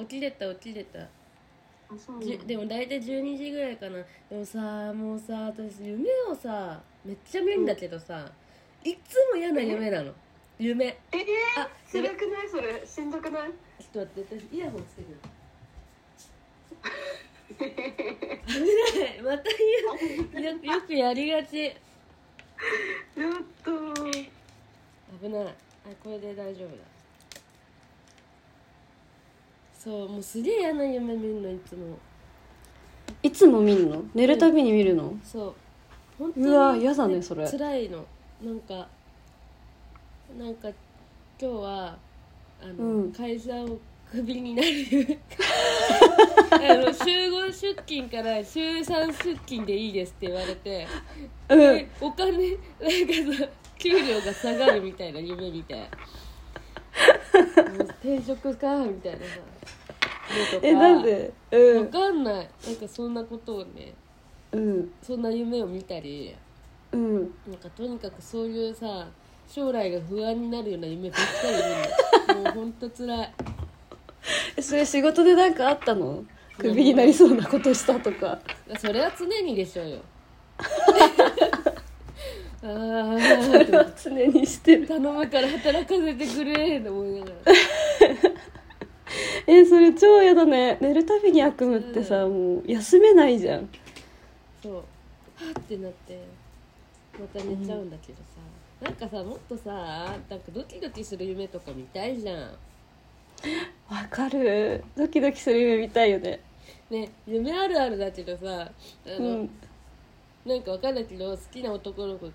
起きれた起きれた。でも大体12時ぐらいかな。でもさもうさ私夢をさめっちゃ見るんだけどさ、いつも嫌な夢なの。夢。ええあー、辛くない？それ。しんどくない？ちょっと待って私イヤホンつけてる。危ない。またイヤよよくやりがち。ちょっと危ない。あこれで大丈夫だそうもうすげえ嫌な夢見るのいつも。いつも見るの？寝るたびに見るの、そう。本当にうわ嫌だねそれ。辛いの。なんかなんか今日はあの、うん。会社をクビになる夢。あの週5出勤から週3出勤でいいですって言われて、うん。でお金なんかさ給料が下がるみたいな夢みたいもう転職かみたいなさのとかえなんで？うわんかんない。なんかそんなことをねうん。そんな夢を見たりうん。なんかとにかくそういうさ将来が不安になるような夢ばっかり見るの。もうほんとつらい。えそれ仕事でなんかあったの？クビになりそうなことしたとか。それは常にでしょうよ。ああ常にしてる。頼むから働かせてくれと思いながら えそれ超嫌だね。寝るたびに悪夢ってさもう休めないじゃん。そう。はってなってまた寝ちゃうんだけどさ、なんかさもっとさなんかドキドキする夢とか見たいじゃん。わかる。ドキドキする夢見たいよね。ね夢あるあるだけどさあの、うん。なんかわかんないけど好きな男の子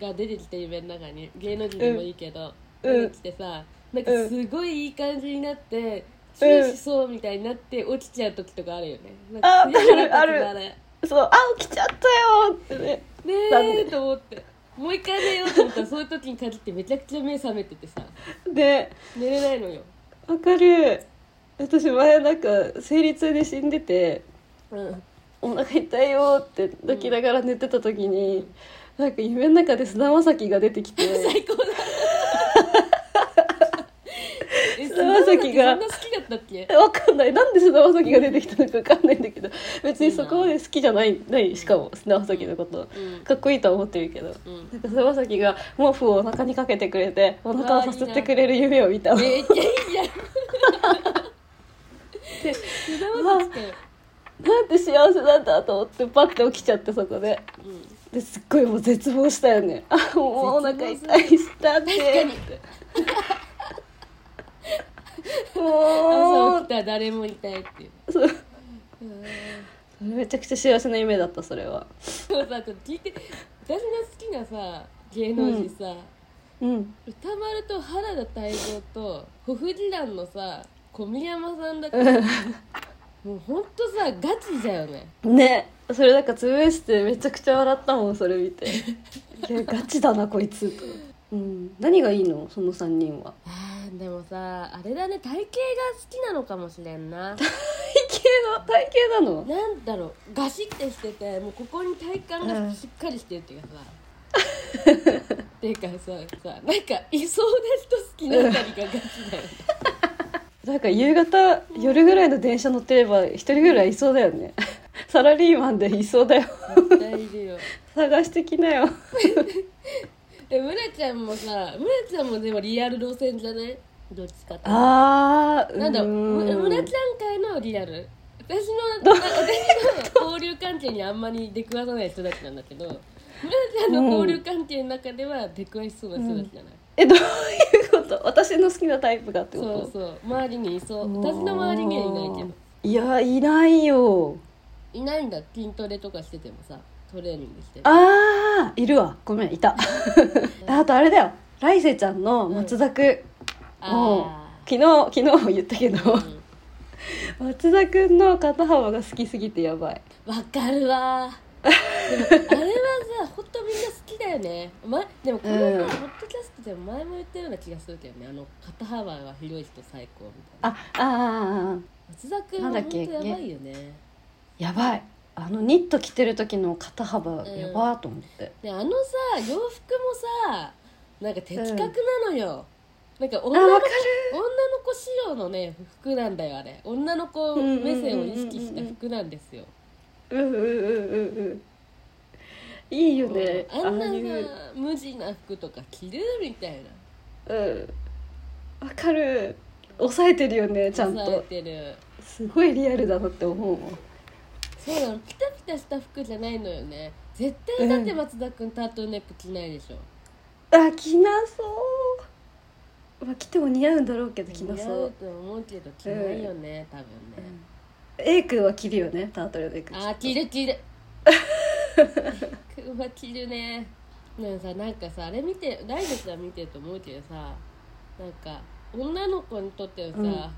が出てきて夢の中に芸能人でもいいけど、うん。出てきてさなんかすごいいい感じになって、しそうみたいになって落ちちゃう時とかあるよね。なんああるある。そうあ起きちゃったよってね。なんえで。と思ってもう一回寝ようと思ったらそういう時に限ってめちゃくちゃ目覚めててさ。で寝れないのよ。わかる。私前なんか生理痛で死んでてうん。お腹痛いよって抱きながら寝てた時に、なんか夢の中で菅田将暉が出てきて 最高だえ菅田将暉がそんな好きだったっけ？わかんない。なんで菅田将暉が出てきたのかわかんないんだけど。別にそこまで好きじゃないないしかも菅田将暉のこと。うん。かっこいいとは思ってるけど。うん。なんか菅田将暉が毛布をお腹にかけてくれてお腹をさせてくれる夢を見たのめっちゃいいじゃんで菅田将暉。かよなんて幸せなんだと思ってパッて起きちゃってそこで。うん。ですっごいもう絶望したよね。あもうお腹痛いしたって。ってもう。朝起きたら誰もいたいっていうそう。うんめちゃくちゃ幸せな夢だったそれは。でもさちょっと聞いて私の好きなさ芸能人さ、うん。歌丸と原田泰造とホフディランのさ小宮山さんだけもうほんとさガチだよね。ね。それなんかつぶしてめちゃくちゃ笑ったもんそれ見て。いやガチだなこいつ。と、うん、何がいいの？その3人はでもさあれだね体型が好きなのかもしれんな。体型の体型なの？なんだろうガシッてしててもうここに体幹がしっかりしてるっていうかさ、っていうかささなんかいそうな人好きなあたりがガチだよね。なんか夕方夜ぐらいの電車乗ってれば一人ぐらいいそうだよね。サラリーマンでいそうだよ。絶対いるよ。探してきなよ で村ちゃんもさ村ちゃんもでもリアル路線じゃない？どっちかってあーなんだうーん。村ちゃん界のリアル？私のなんか私の交流関係にあんまり出くわさない人たちなんだけど村ちゃんの交流関係の中では出くわしそうな人たちじゃない、えどういうこと？私の好きなタイプがってこと？そうそう。周りにいそう。私の周りにはいないけど。いやいないよ。いないんだ。筋トレとかしててもさトレーニングしてあーいるわ。ごめんいた。あとあれだよ。来世ちゃんの松田くん、もうあ昨日昨日も言ったけど、ーうん。松田くんの肩幅が好きすぎてやばい。わかるわ。でもあれはさほんとみんな好きだよね、ま、でもこのさ、うん。ポッドキャストでも前も言ったような気がするけどね。あの肩幅が広い人最高みたいな。あああ松田君はほんとやばいよね。やばいあのニット着てる時の肩幅やばーと思って、であのさ洋服もさなんか的確なのよ、なんか女の子女の子仕様のね服なんだよあれ。女の子目線を意識した服なんですよ。うんうんうんうんうんいいよねあんなさ無地な服とか着るみたいな。うん。わかる。抑えてるよねちゃんと。てる。すごいリアルだなって思うもんそうなの。ピタピタした服じゃないのよね。絶対だって松田君タートルネック着ないでしょ。あ着なそう。まあ着ても似合うんだろうけど着な似合そううと思うけど着ないよね、多分ね、A 君は着るよねタートルネック。あー着る着る。うわ着るね。なんかさなんかさあれ見て来月は見てると思うけどさなんか女の子にとってはさ、うん。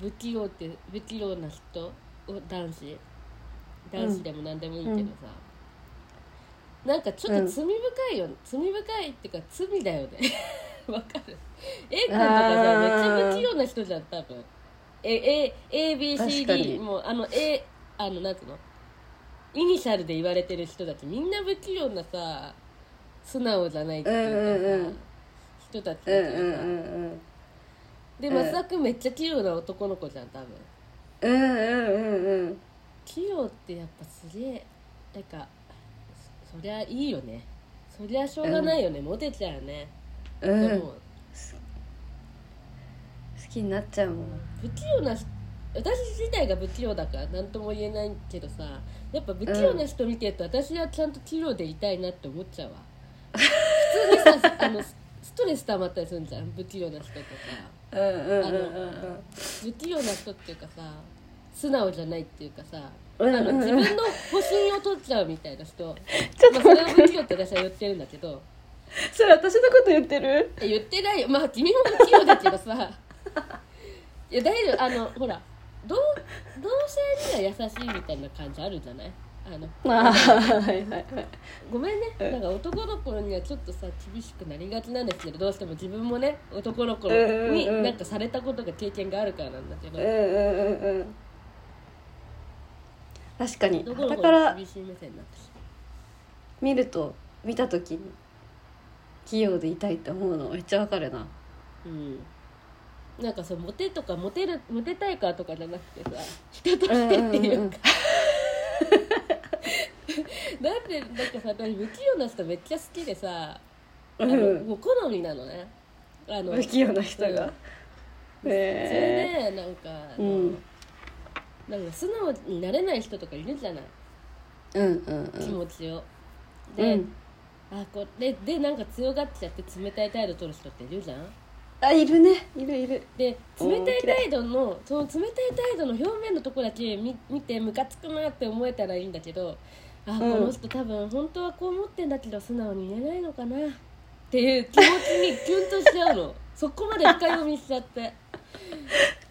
不器用って不器用な人？お男子？男子でも何でもいいけどさ、なんかちょっと罪深いよ、罪深いっていうか罪だよね。わかる。A 君とかさめっちゃ不器用な人じゃん多分。ABCD に。もうあの A あのなんつうの？イニシャルで言われてる人たちみんな不器用なさ素直じゃないっていうかさ、うんうんうん人たちだうんうん。からさ、うん。でうん松田君めっちゃ器用な男の子じゃん多分。うんうんうんうん器用ってやっぱすげえなんかそそりゃいいよね。そりゃしょうがないよね、モテちゃうよね、うん。好でもきになっちゃうもん。不器用な人私自体が不器用だから何とも言えないけどさやっぱ不器用な人見てると、私はちゃんと器用でいたいなって思っちゃうわ。普通にさ あのスストレス溜まったりするんじゃん不器用な人とか。不器用な人っていうかさ素直じゃないっていうかさ、うんあのうん。自分の保身を取っちゃうみたいな人。ちょっまあ、とそれを不器用って私は言ってるんだけど。それ私のこと言ってる？え言ってないよ。まあ君も不器用だけどさ。いや大丈夫。あのほら。同同性には優しいみたいな感じあるじゃない？あの。ああはいはいはい。ごめんね。うん。なんか男の子にはちょっとさ厳しくなりがちなんですけどどうしても自分もね男の子になんかされたことが経験があるからなんだけど。うんうんうんうん確かに。だから見ると見た時に器用でいたいって思うのめっちゃわかるな。まううん。なんかそうモテとかモテるモテたいからとかじゃなくてさ人としてっていうか。だってなんかさ私不器用な人めっちゃ好きでさあの、うん。もう好みなのね。あの不器用な人が。うん。それでなんかうんなんか素直になれない人とかいるじゃない。うんうん気うん。持ちを、うで、ん。あこれでなんか強がっちゃって冷たい態度取る人っているじゃん。あいるね。いるいる。でうん冷たい態度のその冷たい態度の表面のところだけ見見てムカつくなって思えたらいいんだけどあ、ん。この人多分本当はこう思ってんだけど素直に言えないのかな。っていう気持ちにキュンとしちゃうの。そこまで深読みしちゃって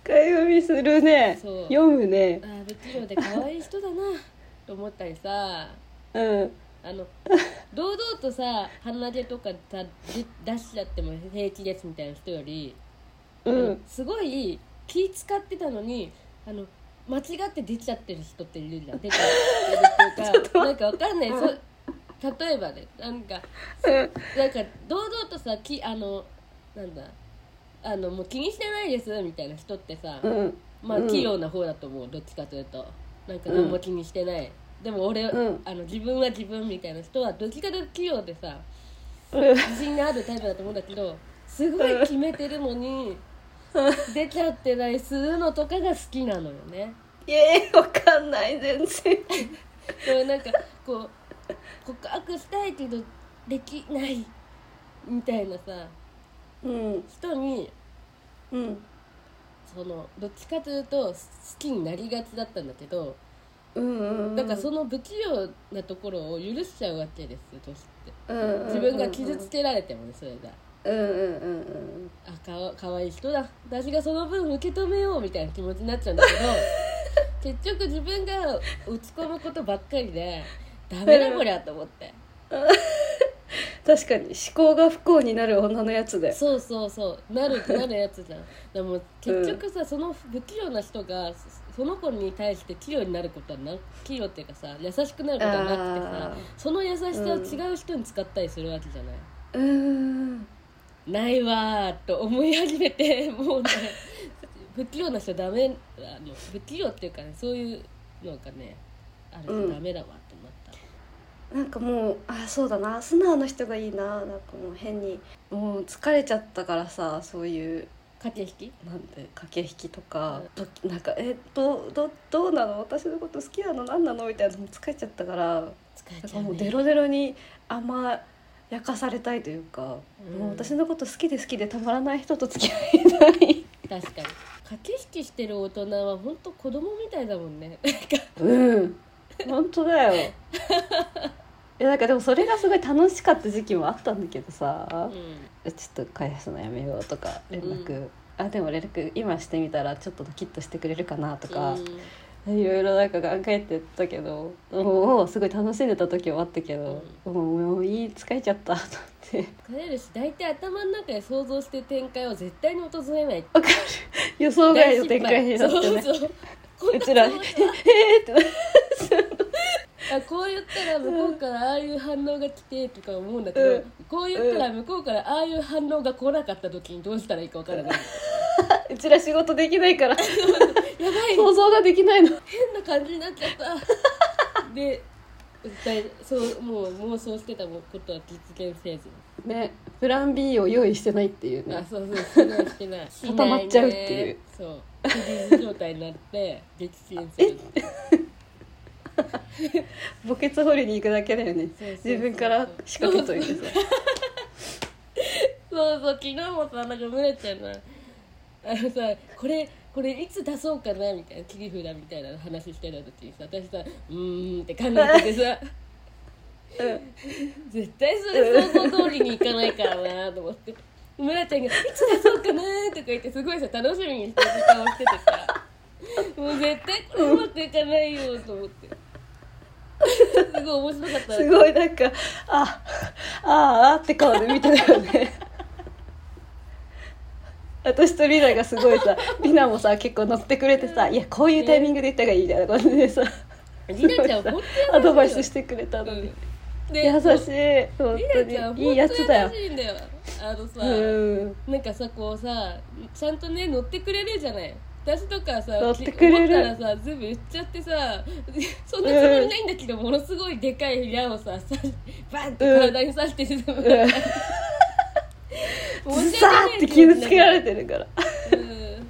深読みするね。そう。読むね。あー不器用で可愛い人だな。と思ったりさ。うん。あの堂々とさ鼻毛とかさで出しちゃっても平気ですみたいな人よりうん。すごい気使ってたのにあの間違って出ちゃってる人っているじゃん。出ちゃってるっていうか なんかわかんない、そ例えばねなんかなんか堂々とさきあのなんだあのもう気にしてないですみたいな人ってさ、うん。まあうん。器用な方だと思うどっちかというと。なんか何も気にしてない、でも俺、うん。あの自分は自分みたいな人はどっちかというと器用でさうん。自信があるタイプだと思うんだけどすごい決めてるのに出ちゃってたりするのとかが好きなのよね。えー、わかんない全然。でもなんかこう告白したいけどできないみたいなさうん。人にうんそのどっちかというと好きになりがちだったんだけどうんうんだからその不器用なところを許しちゃうわけですよ年って。うん自分が傷つけられてもねそれが。うんうんうんあかわかわいい人だ。私がその分受け止めようみたいな気持ちになっちゃうんだけど 結局自分が打ち込むことばっかりでダメだこりゃと思って 確かに思考が不幸になる女のやつでそうそうそう。なるなるやつじゃん。でも結局さ、その不器用な人がそその子に対して器用になることはな器用っていうかさ優しくなることはなくてさあその優しさを違う人に使ったりするわけじゃない、ーうん。ないわーと思い始めて もうね不器用な人ダメあの不器用っていうかねそういうのがねあるとダメだわと思った、なんかもうあそうだな素直な人がいいななんかもう変にもう疲れちゃったからさそういう駆け引きなんて駆け引きとか、となんかえどうどうどうなの？私のこと好きなの？何なの？みたいなのも疲れちゃったから疲れちゃう、ね、かもうデロデロに甘やかされたいというか、うん。もう私のこと好きで好きでたまらない人と付き合いたい。確かに。駆け引きしてる大人は本当子供みたいだもんね。うん。本当だよ。いやなんかでもそれがすごい楽しかった時期もあったんだけどさ、うちょっと返すのやめようとか連絡、あでも連絡今してみたらちょっとドキッとしてくれるかなとか、いろいろなんか考えてたけどもうすごい楽しんでた時はあったけど、もうもういい疲れちゃったと思って。疲れるし大体頭の中で想像してる展開を絶対に訪れないわかる。予想外の展開になってね。そうちら「なつもりは。えーって。なあこう言ったら向こうからああいう反応が来てとか思うんだけど、うん。こう言ったら向こうからああいう反応が来なかった時にどうしたらいいかわからない、うちら仕事できないから。やばい。想像ができないの。変な感じになっちゃった。でそうもう妄想してたことは実現せず。ねプラン B を用意してないっていうあねそうそうしてないしてない。固まっちゃうっていう。しないねそう。フリーズ状態になって実現する 墓穴掘りに行くだけだよね。自分から仕掛けといてさ。そうそう昨日もさなんかむねちゃんがあのさこれこれいつ出そうかなみたいな切り札みたいな話してた時にさ私さうーんって考えててさ。絶対それ想像通りにいかないからなと思って。村ちゃんが「いつ出そうかな」とか言ってすごいさ楽しみにしてる時間をしててさ。もう絶対これうまくいかないよと思って すごい面白かった。すごいなんかあああって顔で見てたよね。私とリナがすごいさリナもさ結構乗ってくれてさ「いやこういうタイミングで言った方がいい」みたいな感じでさりなちゃん本当にアドバイスしてくれたのに、うん。で優しい本り当なちゃんにいいやつだよ。あのさ、うん。なんかさこうさちゃんとね乗ってくれるじゃない私とかさ乗ってくれる。思ったらさ全部言っちゃってさ そんなつもりないんだけど、ものすごいでかい矢をささバンって体に刺してるの、うん申しさ訳ないーって傷つけられてるから。うん。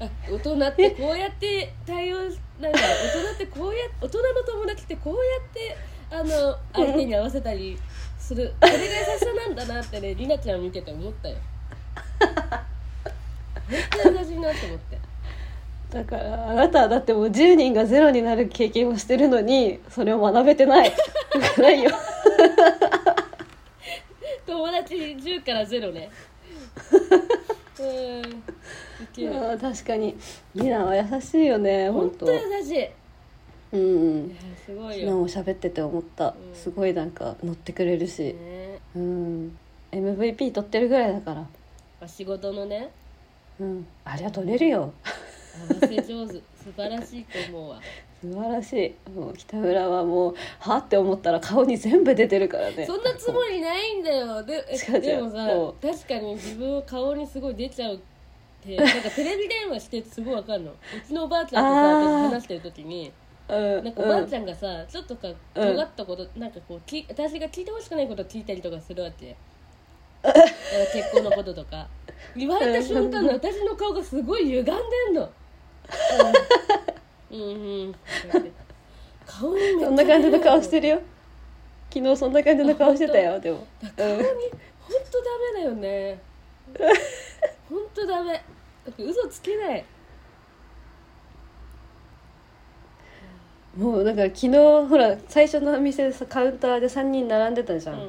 あ大人ってこうやって対応しなんか大人ってこうや大人の友達ってこうやってあの相手に合わせたりする。これが優しさなんだなってねりなちゃん見てて思ったよ。めっちゃ優しいなって思ってだからあなたはだってもう10人がゼロになる経験をしてるのにそれを学べてない。ないよ。友達10から0ね。うん。いけるあー確かに。リナは優しいよね本当。優しい。うん。すごい昨日もよ、喋ってて思った、うん。すごいなんか乗ってくれるし、ね、うん。MVP 取ってるぐらいだから。まあ仕事のね。うん。ありゃ取れるよせ上手。素晴らしいと思うわ。素晴らしい。もう北村はもうはって思ったら顔に全部出てるからね。そんなつもりないんだよ。ででもさも確かに自分を顔にすごい出ちゃうって なんかテレビ電話してすごいわかるの。うちのおばあちゃんとさ話してる時に。うんなんかおばあちゃんがさ、ちょっとか尖ったこと、なんかこうき私が聞いてほしくないこと聞いたりとかするわけ。結婚のこととか。言われた瞬間の私の顔がすごい歪んでんのうん。うん。うん。顔にそん。な感じの顔してるよ昨日そん。な感じの顔してたよでも顔に本当ダメだよね本当ダメだって嘘つけないもうだから昨日ほら最初の店でさカウンターで3人並ん。でたじゃん、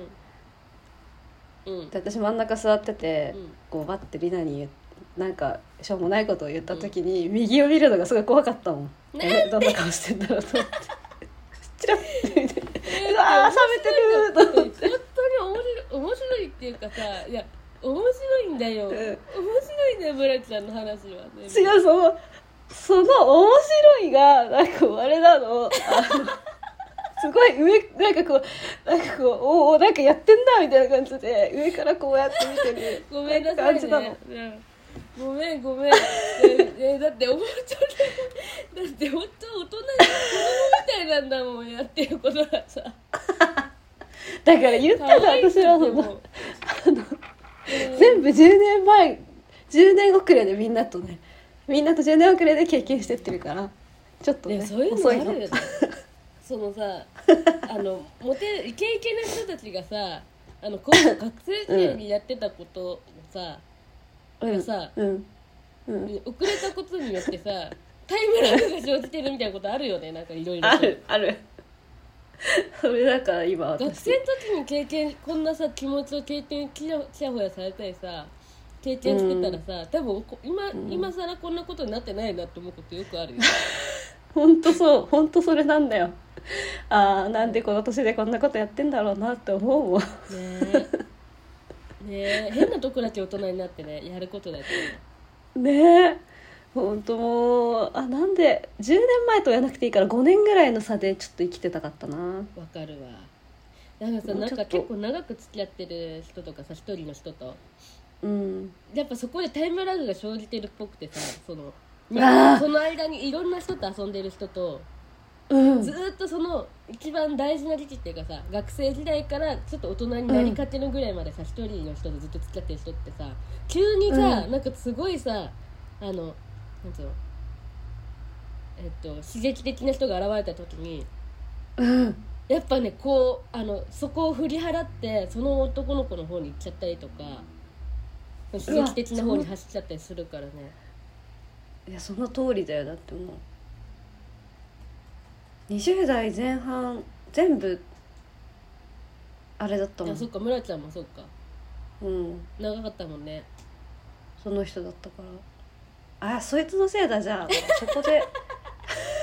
うん。うん。で私真ん。中座ってて、うん。こうバッてリナに言うなんかしょうもないことを言った時に、右を見るのがすごい怖かったもん、ねえどんな顔してんだろうと思って。チラッて見て。うわー冷めてると思って。本当に面白い面白いっていうかさいや面白いんだよ、うん。面白いんだよブラちゃんの話はね。違うそのその面白いがなんかあれなの。すごい上なんかこうなんかこうおおなんかやってんだみたいな感じで上からこうやって見てるごめんなさい感じなの。ね、うんごめんごめん、ええだって思っちゃうだって本当大人子供みたいなんだもんやってることがさ。だから言ったら可愛い私はそのでも。全部10年前10年遅れでみんなとねみんなと10年遅れで経験してってるからちょっとねねそういうの遅いの。あるよね。そのさ あのモテイケイケな人たちがさあのこう学生時代にやってたことをさ、うんさうんうん。遅れたことによってさタイムラグが生じてるみたいなことあるよねなんかいろいろ。あるある。それだから今学私生の時に経験こんなさ気持ちを経験ちやちやほやされたりさ経験してたらさ、多分こ今、ん。今更こんなことになってないなって思うことよくあるよ。本当そう本当それなんだよ。ああなんでこの年でこんなことやってんだろうなって思うもん。ねえね。え変なとこだけ大人になってねやることだけねねえ。本当もうあなんで10年前とやらなくていいから5年ぐらいの差でちょっと生きてたかったな。わかるわ。なんかさなんか結構長く付き合ってる人とかさ一人の人と。うん。やっぱそこでタイムラグが生じてるっぽくてさそのその間にいろんな人と遊んでる人とうん。ずーっとその一番大事な時期っていうかさ学生時代からちょっと大人になりかけのぐらいまでさ一、人の人とずっと付き合ってる人ってさ急にさ、うん。なんかすごいさあのなんつうのえっと刺激的な人が現れた時にうん。やっぱねこうあのそこを振り払ってその男の子の方に行っちゃったりとか刺激的な方に走っちゃったりするからね。いやその通りだよだってもう20代前半全部あれだったもん。そっか村ちゃんもそっか。うん。長かったもんね。その人だったから。あそいつのせいだじゃあ。そこで。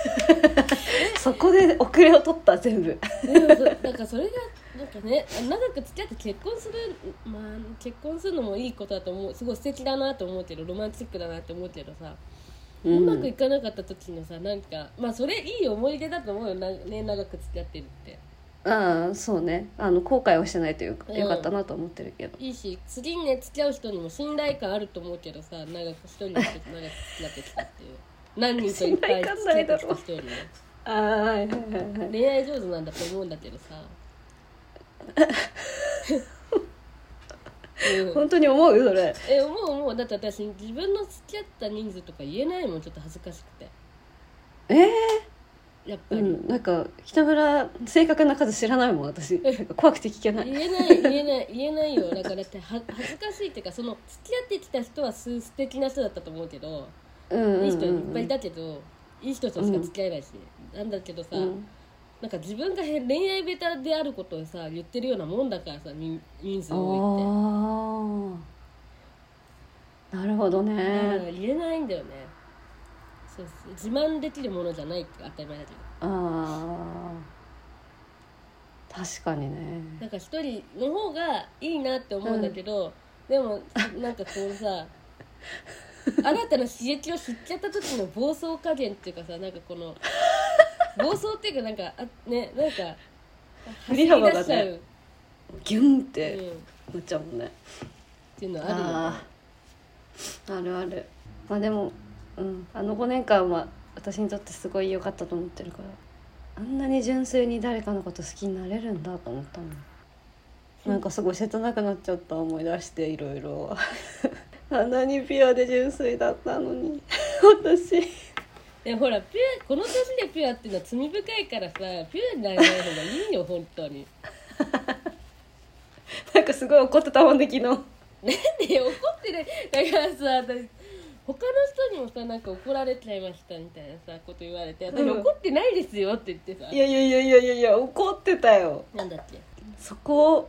そこで遅れを取った全部。でもそなんかそれがなんかね長く付き合って結婚するまあ結婚するのもいいことだと思う。すごい素敵だなと思うけどロマンチックだなって思うけどさ、うまくいかなかった時のさなんかまあそれいい思い出だと思うよなね長く付き合ってるって。ああそうね。あの後悔はしてないというか、うん。よかったなと思ってるけど。いいし次にね付き合う人にも信頼感あると思うけどさ長く一人の人と長く付き合ってきたっていう。何人といっぱい付き合ってきた人よりねああはいはいはいはい恋愛上手なんだと思うんだけどさ うん。本当に思う？それ。え思う思う。だって私自分の付き合った人数とか言えないもんちょっと恥ずかしくて。ええやっぱり、うん。なんか北村正確な数知らないもん私。なんか怖くて聞けない。言えない言えない言えないよ。だからだっては恥ずかしいっていうかその付き合ってきた人はす素敵な人だったと思うけど、うんうんうん。いい人いっぱいいたけどいい人としか付き合えないし、なんだけどさ、うんなんか自分がへ恋愛ベタであることをさ言ってるようなもんだからさ人人数多いって。ああなるほどね。言えないんだよね。そうそう自慢できるものじゃないって当たり前だけど。ああ確かにね。なんか一人の方がいいなって思うんだけど、でもなんかこうさ 新たな刺激を知っちゃった時の暴走加減っていうかさなんかこの暴走っていうかなんかあねなんか振り幅がね走り出しちゃうギュンっうん、てっなっちゃうもんね、ていうのあるよね。あー。あるある。まあでも、うん、あの5年間は私にとってすごい良かったと思ってるからあんなに純粋に誰かのこと好きになれるんだと思ったもん。なんかすごい切なくなっちゃった思い出していろいろ。あんなにピュアで純粋だったのに 私でもほらピュアこの年でピュアっていうのは罪深いからさピュアにならない方がいいよ本当に。なんかすごい怒ってたもんね昨日。なんで怒ってない？だからさ私他の人にもさなんか怒られちゃいましたみたいなさこと言われて私うん。怒ってないですよって言ってさ、いやいやいやいやいやいや怒ってたよ。なんだっけ？そこ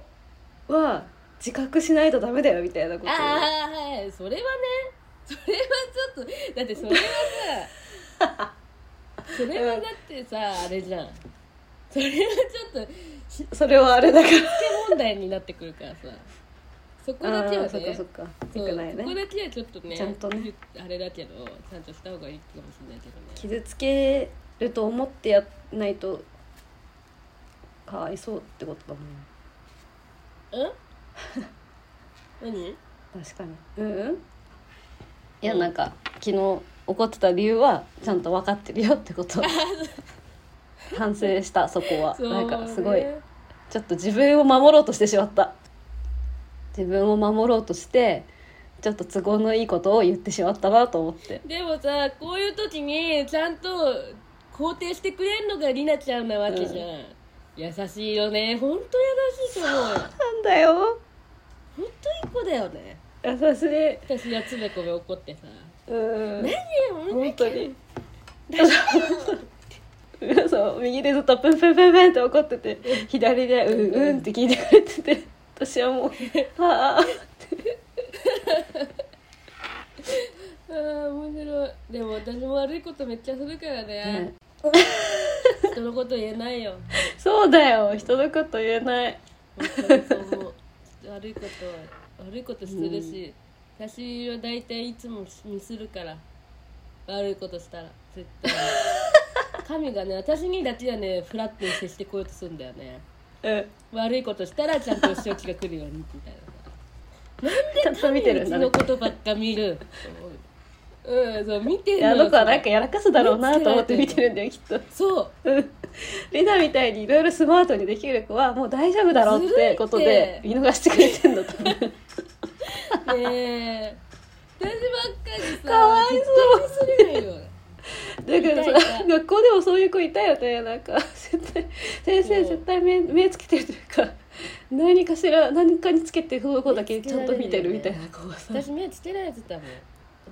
は自覚しないとダメだよみたいなことを。ああはい。それはね。それはちょっとだってそれはさ それはだってさあれじゃん。それはちょっとしそれはあれだから。つけ問題になってくるからさ。そこだけはあーそっかそっねか。そうよくないね。そこだけはちょっとねちゃんとね。あれだけどちゃんとした方がいいかもしれないけどね。傷つけると思ってやらないとかわいそうってことだもんうん？何？確かに。うんうん。いやなんか昨日怒ってた理由はちゃんと分かってるよってこと。反省したそこは、そうなんかすごいねちょっと自分を守ろうとしてしまった。自分を守ろうとしてちょっと都合のいいことを言ってしまったなと思って。でもさこういう時にちゃんと肯定してくれるのがりなちゃんなわけじゃん、優しいよね。ほんと優しいと思うよ。なんだよ。ほんといい子だよね。優しい。私がつべこべ怒ってさうん何よ本当にそう右でずっとプンプンプンプンって怒ってて左で「うんうん」って聞いてくれてて私はもう「ああ。あー面白い。でも私も悪いことめっちゃするからね。ね。人のこと言えないよ。そうだよ。人のこと言えない。本当にそう思う悪いことは悪いことするし、私は大体いつもミスるから悪いことしたら絶対に。神がね私にだけはねフラットに接してこようとするんだよね。うん。悪いことしたらちゃんとお仕置きが来るようにみたいなちゃんと見てるんだねうちのことばっか見る。うんそう見てるあの子はなんかやらかすだろうなと思って見てるんだよきっと。そう。うん。リナみたいにいろいろスマートにできる子はもう大丈夫だろうってことで見逃してくれてんだと思う ねえ。私ばっかりさかわいそう。するよ。だけどいたいさ学校でもそういう子いたよね。なんか絶対先生絶対目目つけてるというか何かしら何かにつけてその子だけちゃんと見てるみたいな子がさ。私目つけられてたもん。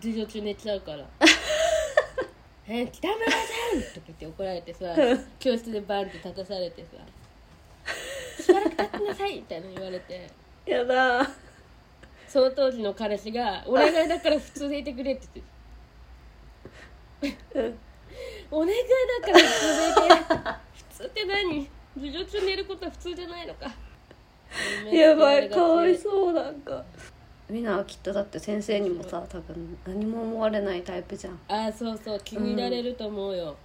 授業中寝ちゃうから「え北村さん!」とか言って怒られてさ教室でバンって立たされてさ「しばらく立ってなさい!」みたいなの言われて。やだその当時の彼氏が「お願いだから普通でいてくれ」って言って。うん「お願いだから普通でいて。普通って何？授業中寝ることは普通じゃないのか」やばい。かわいそうなんか。みんなはきっとだって先生にもさ多分何も思われないタイプじゃん。ああそうそう。気に入られると思うよ、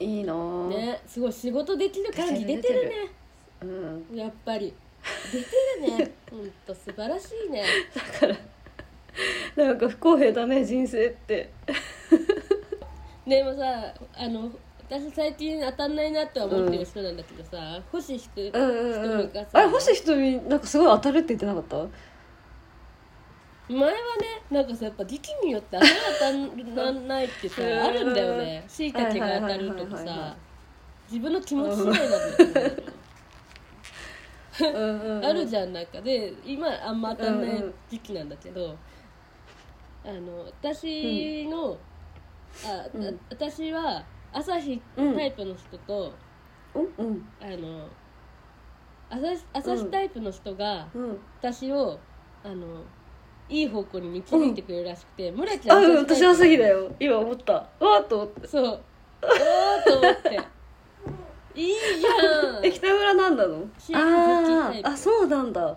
いいなぁ。ね。すごい仕事できる感じ出てるね。うん。やっぱり出てるね。ほんと素晴らしいね。なんか不公平だね人生って。でもさあの私最近当たんないなとは思ってる人なんだけどさ、星ひくうんうんうん。瞳がさあれ星ひとみなんかすごい当たるって言ってなかった？前はねなんかさやっぱ時期によって当たる当たらないってさうんあるんだよね。しいたけが当たるとかさ自分の気持ち次第なんだよねあるじゃんなんか。で今あんま当たんない時期なんだけど、あの私の、あ私は朝日うん。タイプの人と、うんうん。あの朝日朝日タイプの人がうん。私をあのいい方向に導いてくれるらしくて、村ちゃんあうん私はタイプ詐欺だよ。今思った。わーっと思って。そう。おーっと思っていいじゃん。え北村なんだの？あーあそうなんだ。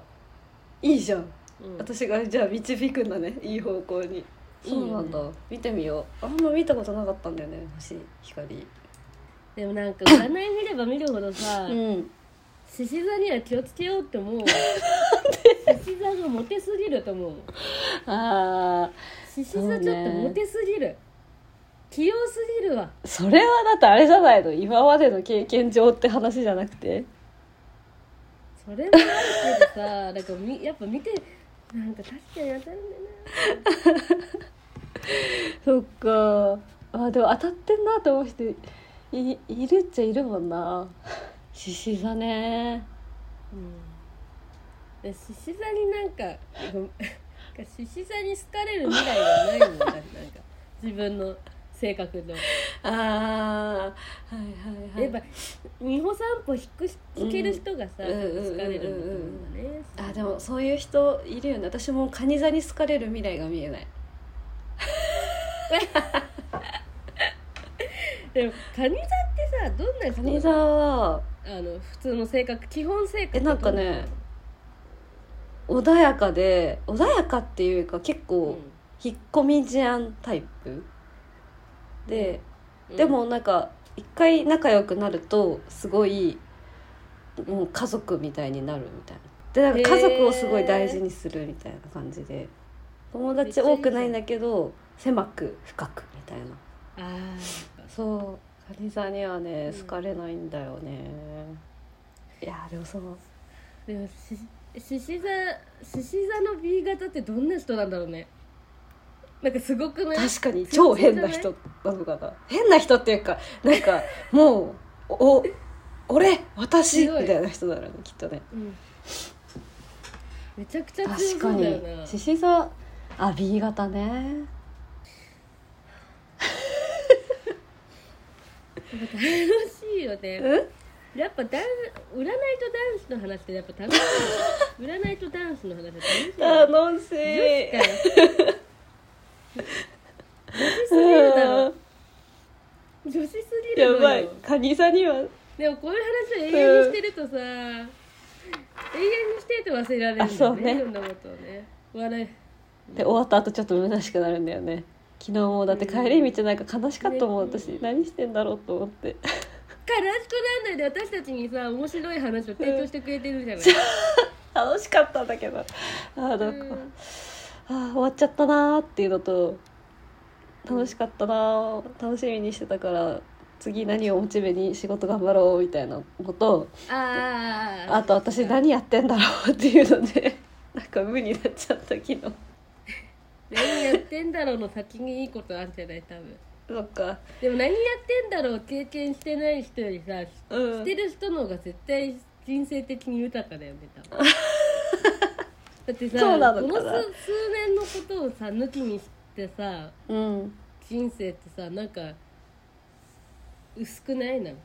いいじゃん。うん。私がじゃあ導くんだね。いい方向に。そうなんだ。見てみよう。あんま見たことなかったんだよね。星光。でもなんか占い見れば見るほどさ、うん。獅子座には気をつけようって思う。獅子座がモテすぎると思う。あ獅子座ちょっとモテすぎる、器用すぎるわ。ーそれはだってあれじゃないの？今までの経験上って話じゃなくて。それもあるけどさ なんかみやっぱ見てなんか確かに当たるんだよそっか。あでも当たってんなと思う人いいるっちゃいるもんな。獅子座ね。なうん。で獅子座に なんか獅子座に好かれる未来はないもんなんか。自分の性格上ああはいはいはい。やっぱ美穂散歩引く引ける人がさ、うんうんうんうんうん。好かれるんだと思うんだねあでもそういう人いるよね。私もカニ座に好かれる未来が見えない。でもカニ座ってさどんな人？カニ座。はあの普通の性格基本性格えなんかね穏やかで穏やかっていうか結構引っ込み思案タイプ？で、うん。でもなんか一回仲良くなるとすごいもう家族みたいになるみたいな。でなんか家族をすごい大事にするみたいな感じで。友達多くないんだけど狭く深くみたいな。あそう。カニさんにはねうん。好かれないんだよね、いやでもそう。ーでもし獅子座獅子座の B 型ってどんな人なんだろうねなんかすごくない？確かに超変な人なのかな。変な人っていうかなんかもうお俺私みたいな人だろうねきっとね。うん。めちゃくちゃ強確かそうだよに。な獅子座あ B 型ね。楽しいよね。うん？やっぱダン占いとダンスの話ってやっぱ楽しい。よ占いとダンスの話楽しいよ楽しいすぎるだろ。女子すぎるやばい。カニさんには。でもこういう話を永遠にしてるとさ、永遠にしてると忘れられるんだよあそうね。ねいろんなことをね。笑いで終わった後ちょっと虚しくなるんだよね。昨日もだって帰り道なんか悲しかったもん、ね。私何してんだろうと思って。悲しくなんないで私たちにさ面白い話を提供してくれてるじゃない、楽しかったんだけど。あーなんか、うんあー終わっちゃったなーっていうのと楽しかったなー楽しみにしてたから次何をモチベに仕事頑張ろうみたいなのと。あー。あと私何やってんだろうっていうのでなんか無になっちゃった昨日。何やってんだろうの先にいいことあるんじゃない？多分。そっか。でも何やってんだろう経験してない人よりさうん。してる人の方が絶対人生的に豊かだよね多分 だってさそうなのかな。この数数年のことをさ抜きにしてさうん。人生ってさなんか薄くない？なんか。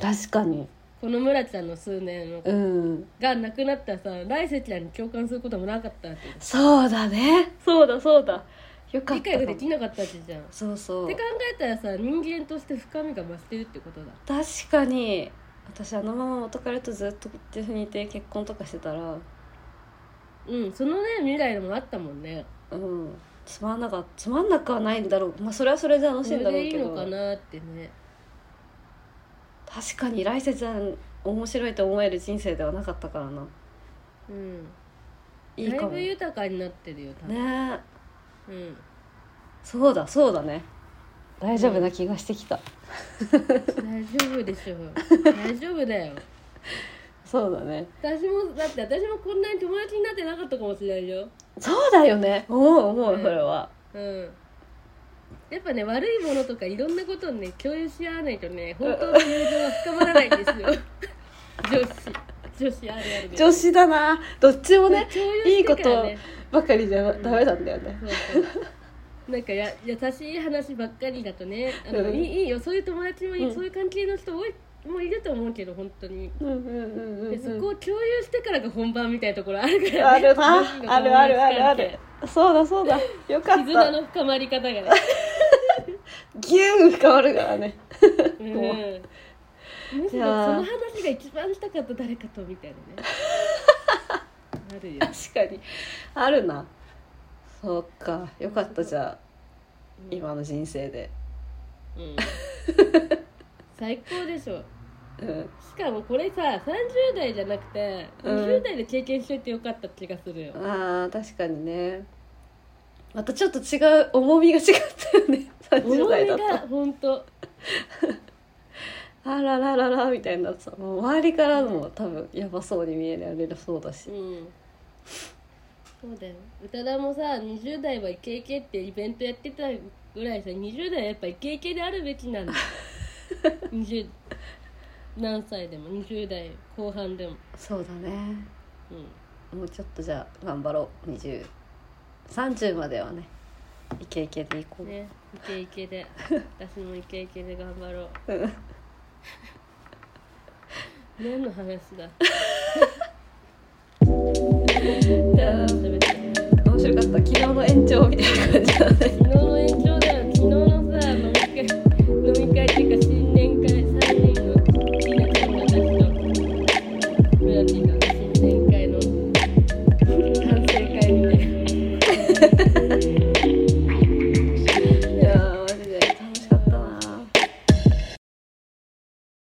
確かに。この村ちゃんの数年のうん。がなくなったらさ来世ちゃんに共感することもなかったそうだね。そうだそうだ。よかっ理解ができなかったじゃん。っそうそう。て考えたらさ人間として深みが増してるってことだ。確かに。私あのまま元彼とずっと一緒にいて結婚とかしてたらうんそのね未来もあったもんね。うん。つまんなかつまんなくはないんだろう。まあそれはそれで楽しいんだそれでいいろうけどのかなってね。確かに来世ちゃん面白いと思える人生ではなかったからな。うん。いいかも。だいぶ豊かになってるよ多分、ね。えうん。そうだそうだね。大丈夫な気がしてきた、大丈夫でしょ 大丈夫だよそうだね。私もだって私もこんなに友達になってなかったかもしれないよ。そうだよね。思う思ううん。それは、うん。やっぱね悪いものとかいろんなことをね共有し合わないとね本当の友情は深まらないんですよ。女子女子あるあるで。女子だな。どっちもね共有してからね。ばかりじゃダメなんだよね。そうそう。なんかや優しい話ばっかりだとねあの、うん。いいいいよそういう友達もいい、うん。そういう関係の人多いもういると思うけど本当に、うんうんうんうん、でそこを共有してからが本番みたいなところあるからね。あるあるあるある。そうだそうだ。よかっ関係絆たの深まり方がね。ギューン深まるからね。うん。もう。その話が一番したかった誰かとみたいなね。あるよ、確かに。あるな。そうか。よかったじゃあ。今の人生で。うん、最高でしょ。うん。しかもこれさ30代じゃなくてうん。20代で経験しといてよかった気がするよ、あー確かにね。またちょっと違う重みが違ったよね。30重み代だと。が本当。あららららみたいになさもう周りからも多分やばそうに見えられるそうだし。うん。そうだよ。宇多田もさ20代はイケイケってイベントやってたぐらいさ20代はやっぱイケイケであるべきなんだ 20何歳でも20代後半でも。そうだね。うん。もうちょっとじゃあ頑張ろう。2030まではねイケイケでいこう、ねイケイケで。私もイケイケで頑張ろう。う ん何の話だ？面白かった。昨日の延長みたいな感じだね。昨日の